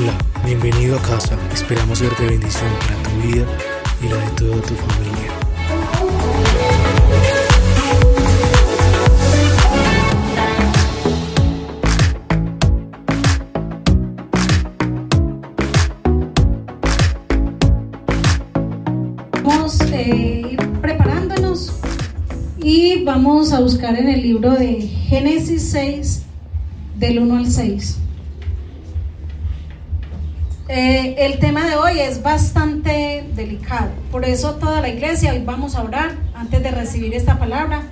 Hola, bienvenido a casa. Esperamos ser de bendición para tu vida y la de toda tu familia. Vamos ir preparándonos y vamos a buscar en el libro de Génesis 6, del 1 al 6. Eh, el tema de hoy es bastante delicado, por eso toda la iglesia hoy vamos a orar antes de recibir esta palabra,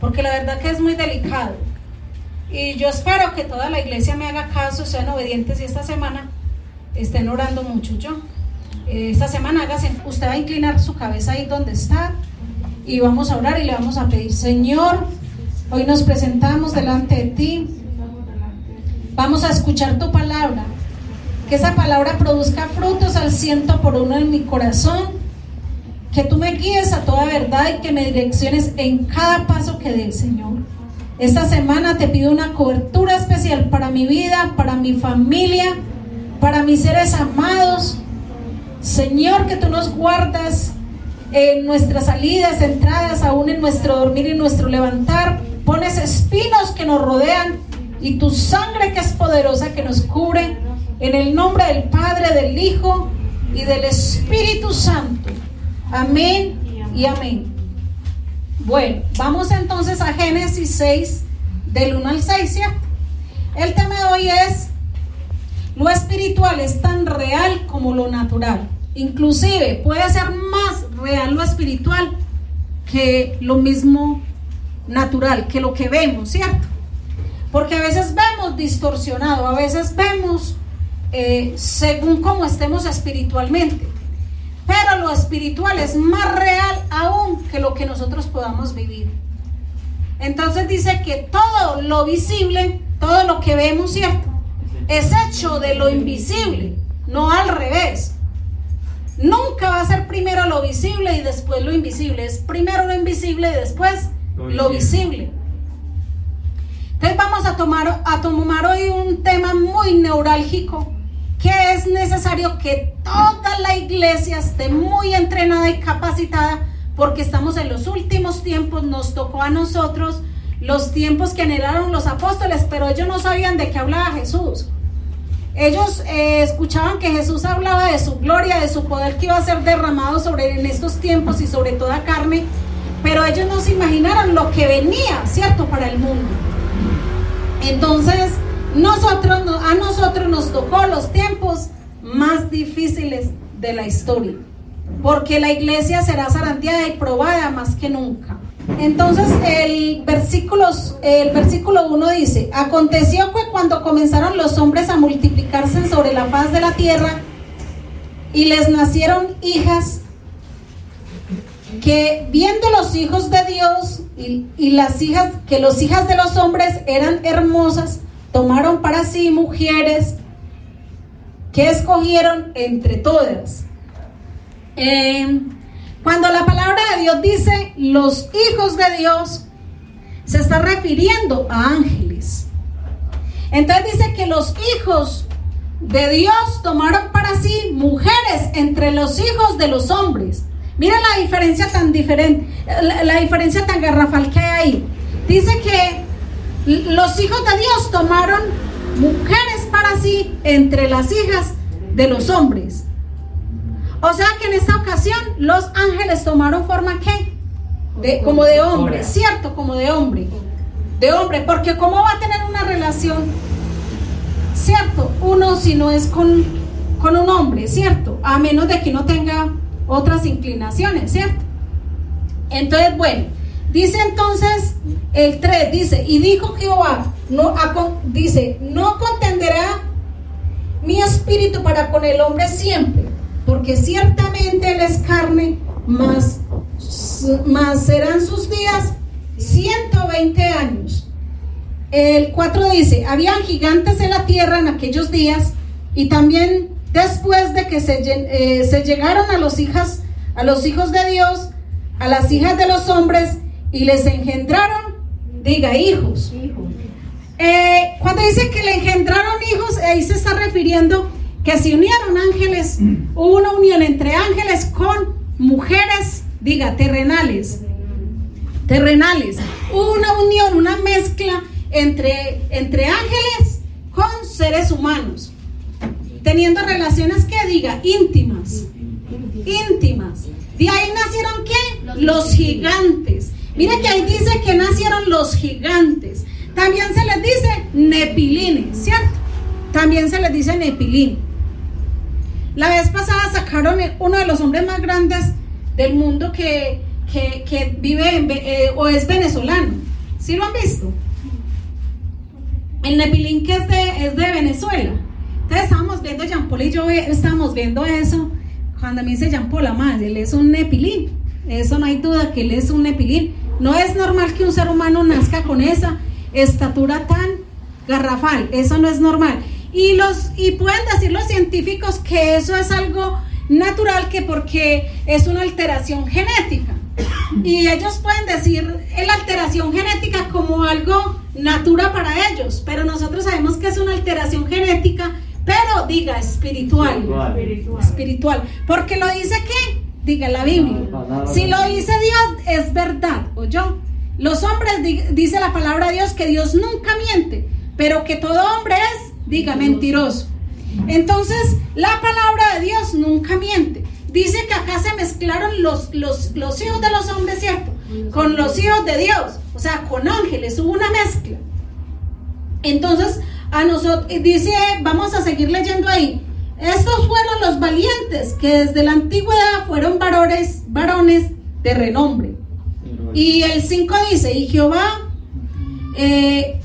porque la verdad que es muy delicado. Y yo espero que toda la iglesia me haga caso, sean obedientes y esta semana estén orando mucho. Yo, eh, esta semana hágase, usted va a inclinar su cabeza ahí donde está y vamos a orar y le vamos a pedir, Señor, hoy nos presentamos delante de ti, vamos a escuchar tu palabra que esa palabra produzca frutos al ciento por uno en mi corazón, que tú me guíes a toda verdad y que me direcciones en cada paso que dé, Señor. Esta semana te pido una cobertura especial para mi vida, para mi familia, para mis seres amados. Señor, que tú nos guardas en nuestras salidas, entradas, aún en nuestro dormir y nuestro levantar. Pones espinos que nos rodean y tu sangre que es poderosa que nos cubre en el nombre del Padre, del Hijo y del Espíritu Santo. Amén y amén. Bueno, vamos entonces a Génesis 6, del 1 al 6, ¿cierto? El tema de hoy es, lo espiritual es tan real como lo natural. Inclusive puede ser más real lo espiritual que lo mismo natural, que lo que vemos, ¿cierto? Porque a veces vemos distorsionado, a veces vemos eh, según como estemos espiritualmente. Pero lo espiritual es más real aún que lo que nosotros podamos vivir. Entonces dice que todo lo visible, todo lo que vemos, ¿cierto? Es hecho de lo invisible, no al revés. Nunca va a ser primero lo visible y después lo invisible. Es primero lo invisible y después lo visible. Entonces vamos a tomar, a tomar hoy un tema muy neurálgico que es necesario que toda la iglesia esté muy entrenada y capacitada porque estamos en los últimos tiempos, nos tocó a nosotros los tiempos que anhelaron los apóstoles, pero ellos no sabían de qué hablaba Jesús. Ellos eh, escuchaban que Jesús hablaba de su gloria, de su poder que iba a ser derramado sobre en estos tiempos y sobre toda carne, pero ellos no se imaginaron lo que venía, ¿cierto?, para el mundo. Entonces, nosotros, a nosotros nos tocó los tiempos más difíciles de la historia, porque la iglesia será zarandeada y probada más que nunca. Entonces el versículo, el versículo 1 dice, aconteció que cuando comenzaron los hombres a multiplicarse sobre la faz de la tierra y les nacieron hijas, que viendo los hijos de Dios y, y las hijas, que los hijas de los hombres eran hermosas, tomaron para sí mujeres que escogieron entre todas. Eh, cuando la palabra de Dios dice los hijos de Dios, se está refiriendo a ángeles. Entonces dice que los hijos de Dios tomaron para sí mujeres entre los hijos de los hombres. Mira la diferencia tan diferente, la, la diferencia tan garrafal que hay ahí. Dice que los hijos de Dios tomaron mujeres para sí entre las hijas de los hombres. O sea que en esta ocasión los ángeles tomaron forma ¿qué? De, como de hombre, ¿cierto? Como de hombre. De hombre, porque ¿cómo va a tener una relación? ¿Cierto? Uno si no es con, con un hombre, ¿cierto? A menos de que no tenga otras inclinaciones, ¿cierto? Entonces, bueno, dice entonces el 3 dice, y dijo Jehová, no, dice, no contenderá mi espíritu para con el hombre siempre, porque ciertamente él es carne, más, más serán sus días 120 años. El 4 dice, habían gigantes en la tierra en aquellos días, y también después de que se, eh, se llegaron a los hijas, a los hijos de Dios, a las hijas de los hombres, y les engendraron Diga hijos. Eh, cuando dice que le engendraron hijos, ahí se está refiriendo que se unieron ángeles, hubo una unión entre ángeles con mujeres, diga, terrenales. Terrenales. Hubo una unión, una mezcla entre, entre ángeles con seres humanos. Teniendo relaciones que diga, íntimas. Íntimas. De ahí nacieron qué? Los gigantes. Mira que ahí dice que nacieron los gigantes. También se les dice nepilines, ¿cierto? También se les dice nepilín. La vez pasada sacaron uno de los hombres más grandes del mundo que, vive eh, o es venezolano. ¿Sí lo han visto? El nepilín que es de, es de Venezuela. Entonces estábamos viendo Jean Paul y yo estábamos viendo eso. Cuando me dice Jean Paul, más, él es un nepilín. Eso no hay duda que él es un nepilín. No es normal que un ser humano nazca con esa estatura tan garrafal. Eso no es normal. Y, los, y pueden decir los científicos que eso es algo natural, que porque es una alteración genética. Y ellos pueden decir la alteración genética como algo natural para ellos, pero nosotros sabemos que es una alteración genética, pero diga espiritual. Espiritual. espiritual. Porque lo dice qué? Diga la Biblia. Si lo dice Dios, es verdad. ¿O yo? Los hombres, dice la palabra de Dios, que Dios nunca miente, pero que todo hombre es diga mentiroso. Entonces, la palabra de Dios nunca miente. Dice que acá se mezclaron los, los, los hijos de los hombres, ¿cierto? Con los hijos de Dios, o sea, con ángeles, hubo una mezcla. Entonces, a nosotros, dice, vamos a seguir leyendo ahí. Estos fueron los valientes que desde la antigüedad fueron varones, varones de renombre. Y el 5 dice, y Jehová eh,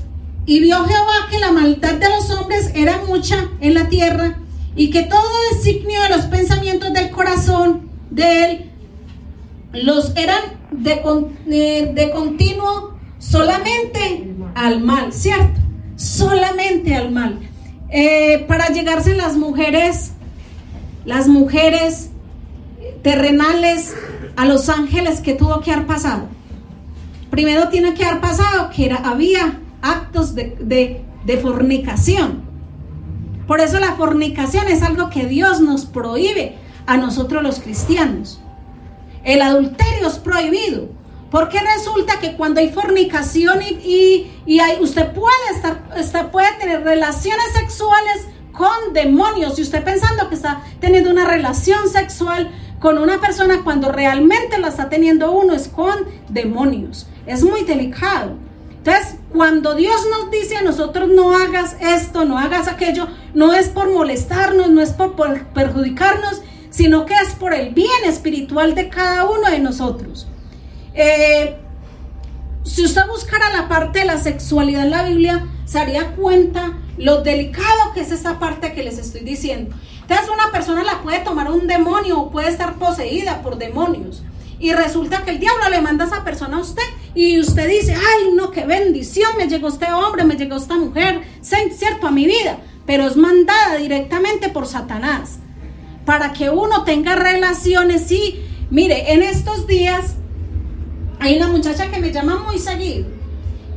y vio Jehová que la maldad de los hombres era mucha en la tierra y que todo designio de los pensamientos del corazón de él los eran de, eh, de continuo solamente al mal, ¿cierto? Solamente al mal. Eh, para llegarse las mujeres, las mujeres terrenales a los ángeles que tuvo que haber pasado. Primero tiene que haber pasado que había actos de, fornicación. Por eso la fornicación es algo que Dios nos prohíbe a nosotros los cristianos. El adulterio es prohibido. Porque resulta que cuando hay fornicación y, y, hay, usted puede estar, puede tener relaciones sexuales con demonios y usted pensando que está teniendo una relación sexual con una persona cuando realmente la está teniendo uno es con demonios. Es muy delicado. Entonces, cuando Dios nos dice a nosotros no hagas esto, no hagas aquello, no es por molestarnos, no es por, perjudicarnos, sino que es por el bien espiritual de cada uno de nosotros. Eh, si usted buscara la parte de la sexualidad en la Biblia, se haría cuenta lo delicado que es esa parte que les estoy diciendo. Entonces una persona la puede tomar un demonio o puede estar poseída por demonios. Y resulta que el diablo le manda a esa persona a usted y usted dice, ay, no, qué bendición, me llegó este hombre, me llegó esta mujer, cierto, a mi vida, pero es mandada directamente por Satanás para que uno tenga relaciones y, mire, en estos días hay una muchacha que me llama muy seguido,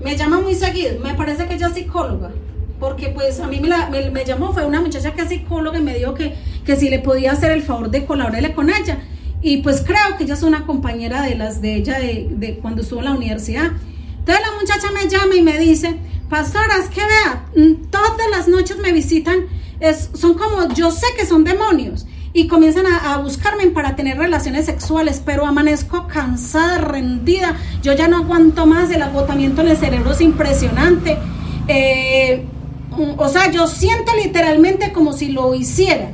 me llama muy seguido, me parece que ella es psicóloga, porque pues a mí me, me, llamó, fue una muchacha que es psicóloga y me dijo que, que si le podía hacer el favor de colaborarle con ella. Y pues creo que ella es una compañera de las de ella de, cuando estuvo en la universidad. Entonces la muchacha me llama y me dice, pastora, es que vea, mm, todas las noches me visitan, es, son como, yo sé que son demonios. Y comienzan a, buscarme para tener relaciones sexuales, pero amanezco cansada, rendida. Yo ya no aguanto más, el agotamiento en el cerebro es impresionante. Eh, o sea, yo siento literalmente como si lo hiciera.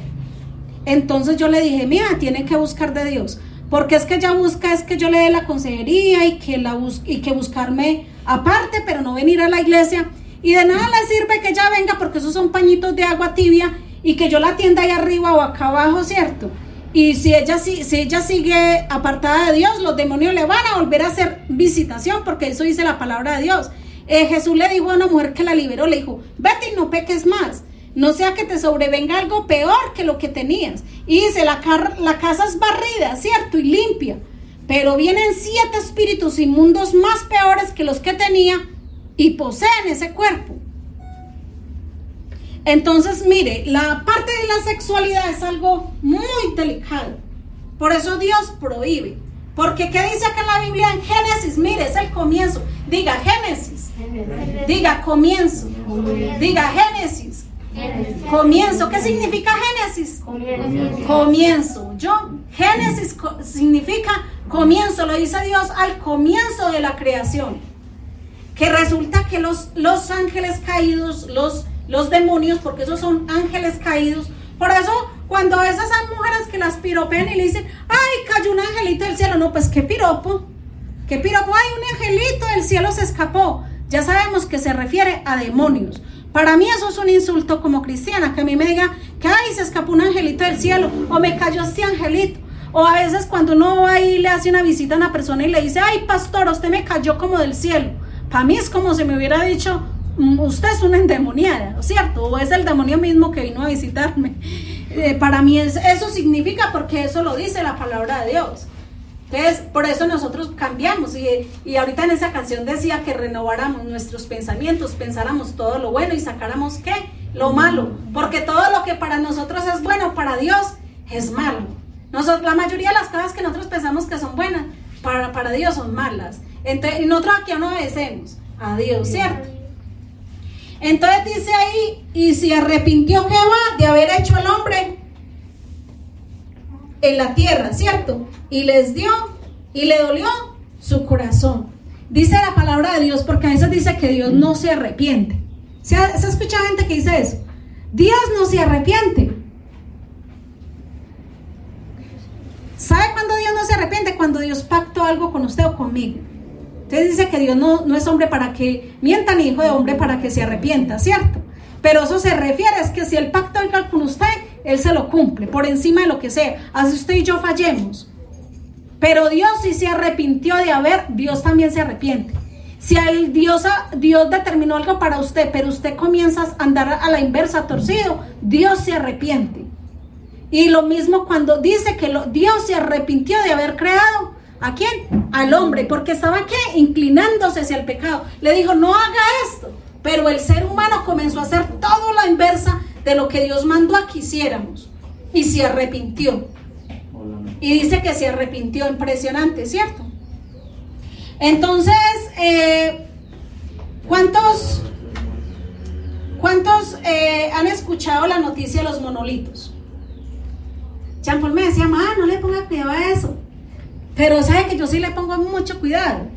Entonces yo le dije, mira, tiene que buscar de Dios. Porque es que ella busca, es que yo le dé la consejería y que, la y que buscarme aparte, pero no venir a la iglesia. Y de nada le sirve que ella venga porque esos son pañitos de agua tibia y que yo la atienda ahí arriba o acá abajo, ¿cierto? Y si ella, si, si ella sigue apartada de Dios, los demonios le van a volver a hacer visitación porque eso dice la palabra de Dios. Eh, Jesús le dijo a una mujer que la liberó, le dijo, vete y no peques más no sea que te sobrevenga algo peor que lo que tenías. Y dice, la, la casa es barrida, ¿cierto? Y limpia. Pero vienen siete espíritus inmundos más peores que los que tenía y poseen ese cuerpo. Entonces, mire, la parte de la sexualidad es algo muy delicado. Por eso Dios prohíbe. Porque ¿qué dice acá en la Biblia en Génesis? Mire, es el comienzo. Diga Génesis. Diga comienzo. Diga Génesis. Comienzo. ¿Qué significa Génesis? Comienzo. Yo, Génesis significa comienzo. Lo dice Dios al comienzo de la creación. Que resulta que los, los ángeles caídos, los, los demonios, porque esos son ángeles caídos, por eso cuando esas mujeres que las piropean y le dicen, ay, cayó un angelito del cielo, no, pues qué piropo, qué piropo, ay, un angelito del cielo se escapó. Ya sabemos que se refiere a demonios. Para mí eso es un insulto como cristiana, que a mí me diga que, ay, se escapó un angelito del cielo, o me cayó este angelito. O a veces cuando uno va y le hace una visita a una persona y le dice, ay, pastor, usted me cayó como del cielo. Para mí es como si me hubiera dicho, usted es una endemoniada, ¿cierto? O es el demonio mismo que vino a visitarme. Eh, para mí es, eso significa porque eso lo dice la palabra de Dios. Entonces, por eso nosotros cambiamos. Y, y, ahorita en esa canción decía que renováramos nuestros pensamientos, pensáramos todo lo bueno y sacáramos qué? Lo malo. Porque todo lo que para nosotros es bueno, para Dios es malo. Nosotros, la mayoría de las cosas que nosotros pensamos que son buenas, para, para Dios son malas. Entonces, y nosotros aquí no obedecemos a Dios, ¿cierto? Entonces dice ahí, y se arrepintió Jehová de haber hecho al hombre en la tierra, ¿cierto? Y les dio y le dolió su corazón. Dice la palabra de Dios, porque a veces dice que Dios no se arrepiente. ¿Se ha, ¿se escuchado gente que dice eso? Dios no se arrepiente. ¿Sabe cuándo Dios no se arrepiente? Cuando Dios pactó algo con usted o conmigo. Entonces dice que Dios no, no es hombre para que mienta ni hijo de hombre para que se arrepienta, ¿cierto? Pero eso se refiere es que si el pacto venga con usted, Él se lo cumple, por encima de lo que sea. Así usted y yo fallemos. Pero Dios si se arrepintió de haber, Dios también se arrepiente. Si el Dios, Dios determinó algo para usted, pero usted comienza a andar a la inversa torcido, Dios se arrepiente. Y lo mismo cuando dice que Dios se arrepintió de haber creado, ¿A quién? Al hombre, porque estaba qué? Inclinándose hacia el pecado. Le dijo, no haga esto. Pero el ser humano comenzó a hacer todo la inversa de lo que Dios mandó a que hiciéramos. Y se arrepintió. Y dice que se arrepintió, impresionante, ¿cierto? Entonces, eh, ¿cuántos, cuántos eh, han escuchado la noticia de los monolitos? Jean me decía, mamá, no le ponga cuidado a eso. Pero sabe que yo sí le pongo mucho cuidado,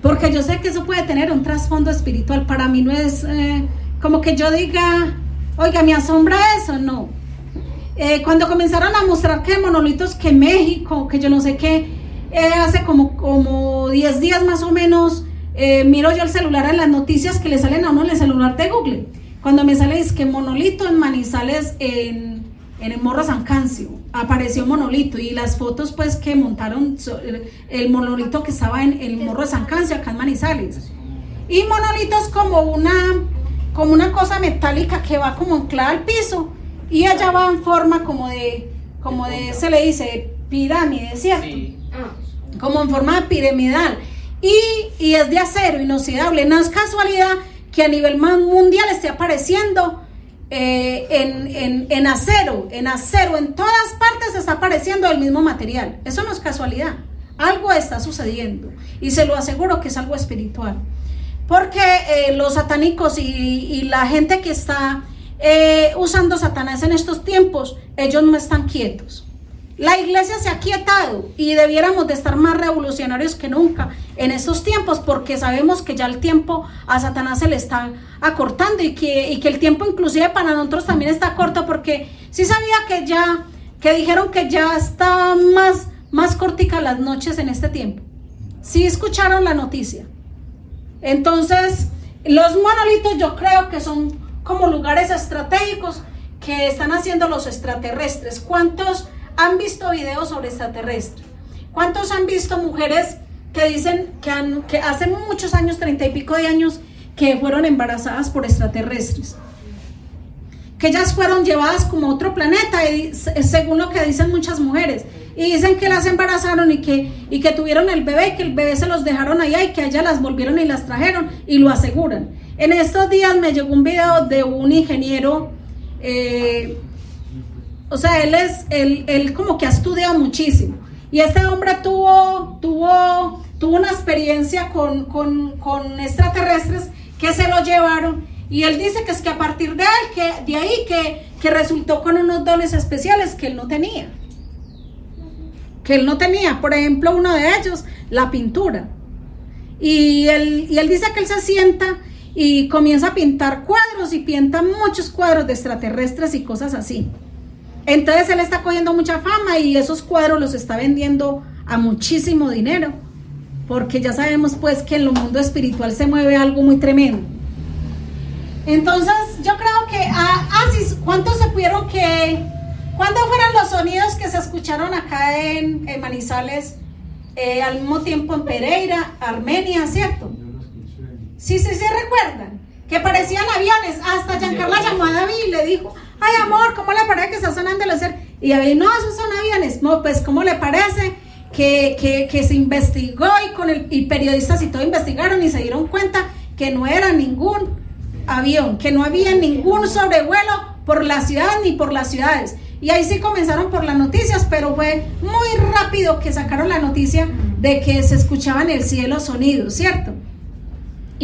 porque yo sé que eso puede tener un trasfondo espiritual. Para mí no es eh, como que yo diga, oiga, me asombra eso, no. Eh, cuando comenzaron a mostrar que monolitos que México, que yo no sé qué, eh, hace como, como 10 días más o menos, miro yo el celular en las noticias que le salen a uno en el celular de Google. Cuando me sale es que monolito en Manizales en en el Morro San Cancio apareció Monolito y las fotos pues que montaron el monolito que estaba en el Morro de San Cancio acá en Manizales. Y Monolito es como una, como una cosa metálica que va como anclada al piso y allá va en forma como de, como de, se le dice, pirámide, ¿cierto? Como en forma de piramidal. Y, y es de acero inoxidable. No es casualidad que a nivel mundial esté apareciendo eh, en, acero, en acero, en todas partes está apareciendo el mismo material. Eso no es casualidad. Algo está sucediendo y se lo aseguro que es algo espiritual. Porque eh, los satánicos y, la gente que está eh, usando Satanás en estos tiempos, ellos no están quietos. La iglesia se ha quietado y debiéramos de estar más revolucionarios que nunca en estos tiempos porque sabemos que ya el tiempo a Satanás se le está acortando y que, que el tiempo inclusive para nosotros también está corto porque sí sabía que ya, que dijeron que ya está más, más cortica las noches en este tiempo. Sí escucharon la noticia. Entonces, los monolitos yo creo que son como lugares estratégicos que están haciendo los extraterrestres. ¿Cuántos han visto videos sobre extraterrestres? ¿Cuántos han visto mujeres que dicen que, han, que hace muchos años, treinta y pico de años, que fueron embarazadas por extraterrestres? Que ellas fueron llevadas como a otro planeta, según lo que dicen muchas mujeres. Y dicen que las embarazaron y que, y que tuvieron el bebé y que el bebé se los dejaron allá y que allá las volvieron y las trajeron y lo aseguran. En estos días me llegó un video de un ingeniero, eh, o sea, él es, él, él como que ha estudiado muchísimo. Y este hombre tuvo, tuvo, tuvo una experiencia con, con, extraterrestres que se lo llevaron. Y él dice que es que a partir de él, que de ahí que, que resultó con unos dones especiales que él no tenía. Que él no tenía. Por ejemplo, uno de ellos, la pintura. Y él, y él dice que él se sienta y comienza a pintar cuadros y pinta muchos cuadros de extraterrestres y cosas así. Entonces él está cogiendo mucha fama y esos cuadros los está vendiendo a muchísimo dinero, porque ya sabemos pues que en el mundo espiritual se mueve algo muy tremendo. Entonces yo creo que, ah, ah ¿cuántos se pudieron que, cuándo fueron los sonidos que se escucharon acá en, Manizales, eh, al mismo tiempo en Pereira, Armenia, ¿cierto? Sí, sí, sí, recuerdan, que parecían aviones, hasta Giancarla llamó a David y le dijo, ay amor, ¿cómo le parece que está sonando el hacer? Y David, no, esos son aviones. No, pues, ¿cómo le parece que, que, se investigó y, con el, y periodistas y todo investigaron y se dieron cuenta que no era ningún avión, que no había ningún sobrevuelo por la ciudad ni por las ciudades. Y ahí sí comenzaron por las noticias, pero fue muy rápido que sacaron la noticia de que se escuchaban en el cielo sonidos, ¿cierto?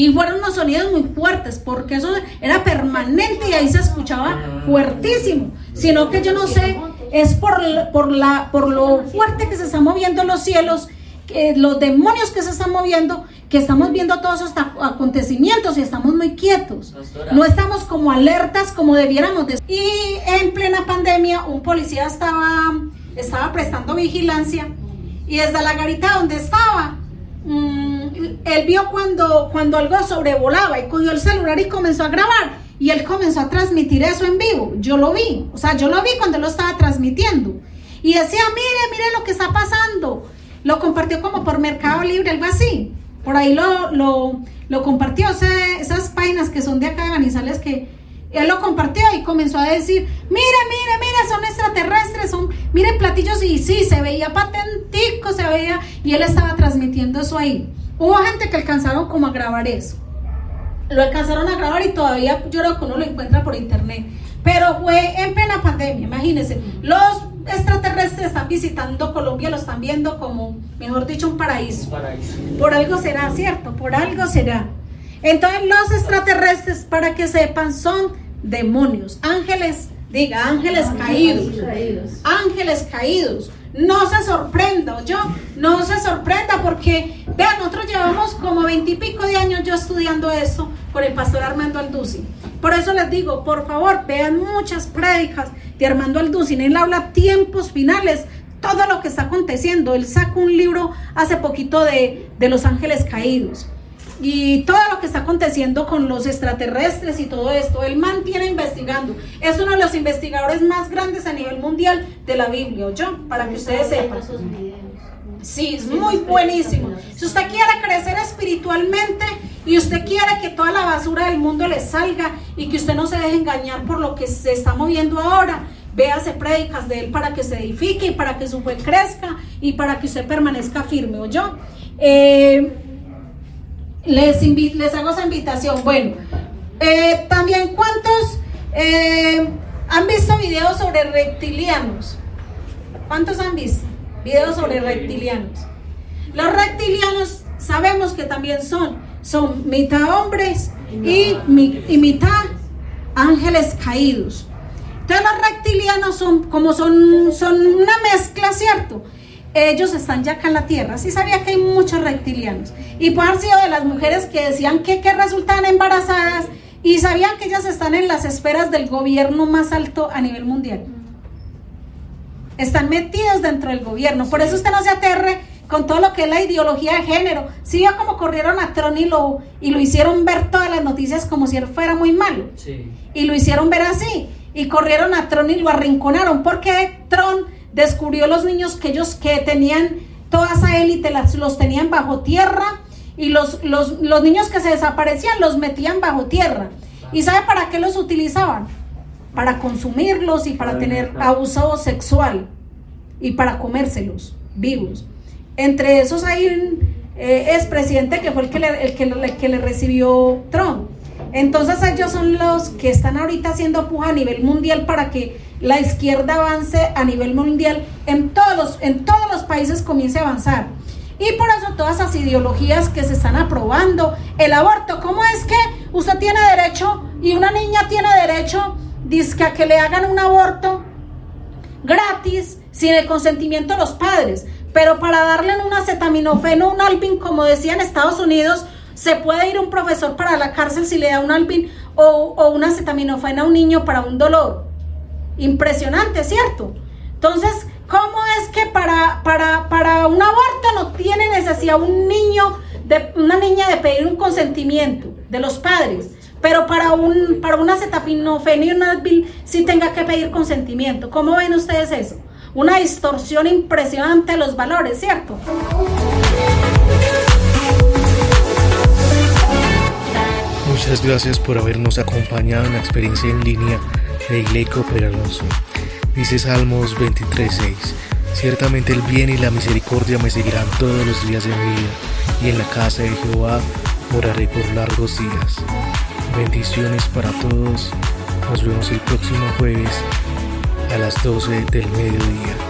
Y fueron unos sonidos muy fuertes, porque eso era permanente y ahí se escuchaba fuertísimo. Sino que yo no sé, es por, por, la, por lo fuerte que se están moviendo los cielos, que los demonios que se están moviendo, que estamos viendo todos estos acontecimientos y estamos muy quietos. No estamos como alertas como debiéramos. De... Y en plena pandemia, un policía estaba, estaba prestando vigilancia y desde la garita donde estaba, Mm, él vio cuando, cuando algo sobrevolaba y cogió el celular y comenzó a grabar. Y él comenzó a transmitir eso en vivo. Yo lo vi. O sea, yo lo vi cuando lo estaba transmitiendo. Y decía, mire, mire lo que está pasando. Lo compartió como por Mercado Libre, algo así. Por ahí lo, lo, compartió. Esas páginas que son de acá de Manizales que él lo compartió y comenzó a decir, mire, mire, mire, son extraterrestres, son, miren platillos y sí, se veía patentico, se veía, y él estaba transmitiendo eso ahí. Hubo gente que alcanzaron como a grabar eso. Lo alcanzaron a grabar y todavía yo creo que uno lo encuentra por internet. Pero fue en plena pandemia, imagínense. Los extraterrestres están visitando Colombia, lo están viendo como, mejor dicho, un paraíso. Un paraíso. Por algo será, ¿cierto? Por algo será. Entonces los extraterrestres, para que sepan, son demonios, ángeles, diga, ángeles, caídos, ángeles caídos. No se sorprenda, yo no se sorprenda porque, vean, nosotros llevamos como veintipico de años yo estudiando esto con el pastor Armando Alducin. Por eso les digo, por favor, vean muchas prédicas de Armando Alducin. Él habla tiempos finales, todo lo que está aconteciendo. Él sacó un libro hace poquito de, de los ángeles caídos y todo lo que está aconteciendo con los extraterrestres y todo esto, él mantiene investigando. Es uno de los investigadores más grandes a nivel mundial de la Biblia, yo, para que ustedes sepan. Sí, es muy buenísimo. Si usted quiere crecer espiritualmente y usted quiere que toda la basura del mundo le salga y que usted no se deje engañar por lo que se está moviendo ahora, véase prédicas de él para que se edifique y para que su fe crezca y para que usted permanezca firme, ¿o yo? Eh, les, les hago esa invitación. Bueno, eh, también cuántos eh, han visto videos sobre reptilianos. ¿Cuántos han visto videos sobre reptilianos? Los reptilianos sabemos que también son, son mitad hombres y, y mitad ángeles caídos. Entonces los reptilianos son como son, son una mezcla, ¿cierto? ellos están ya acá en la tierra. Sí sabía que hay muchos reptilianos. Y por haber sido de las mujeres que decían que, que resultan embarazadas y sabían que ellas están en las esferas del gobierno más alto a nivel mundial. Están metidos dentro del gobierno. Por eso usted no se aterre con todo lo que es la ideología de género. Sí vio como corrieron a Tron y lo, y lo hicieron ver todas las noticias como si él fuera muy malo. Y lo hicieron ver así. Y corrieron a Tron y lo arrinconaron. Porque Tron descubrió los niños que ellos que tenían toda esa élite, los tenían bajo tierra y los, los, los niños que se desaparecían los metían bajo tierra. ¿Y sabe para qué los utilizaban? Para consumirlos y para tener abuso sexual y para comérselos vivos. Entre esos hay un eh, expresidente que fue el que, le, el que, que le recibió Trump. Entonces ellos son los que están ahorita haciendo puja a nivel mundial para que la izquierda avance a nivel mundial en todos los, en todos los países comience a avanzar. Y por eso todas esas ideologías que se están aprobando, el aborto, ¿cómo es que usted tiene derecho y una niña tiene derecho dice, que le hagan un aborto gratis sin el consentimiento de los padres? Pero para darle un acetaminofeno, un albin, como decía en Estados Unidos, se puede ir un profesor para la cárcel si le da un albin o, o una acetaminofeno a un niño para un dolor. Impresionante, ¿cierto? Entonces, ¿cómo es que para, para, para un aborto no tiene necesidad un niño, de, una niña de pedir un consentimiento de los padres? Pero para un, para una acetaminofeno y un Advil sí tenga que pedir consentimiento. ¿Cómo ven ustedes eso? Una distorsión impresionante de los valores, ¿cierto? Muchas gracias por habernos acompañado en la experiencia en línea de Ileco Peralonso. Dice Salmos 23:6. Ciertamente el bien y la misericordia me seguirán todos los días de mi vida, y en la casa de Jehová moraré por largos días. Bendiciones para todos. Nos vemos el próximo jueves a las 12 del mediodía.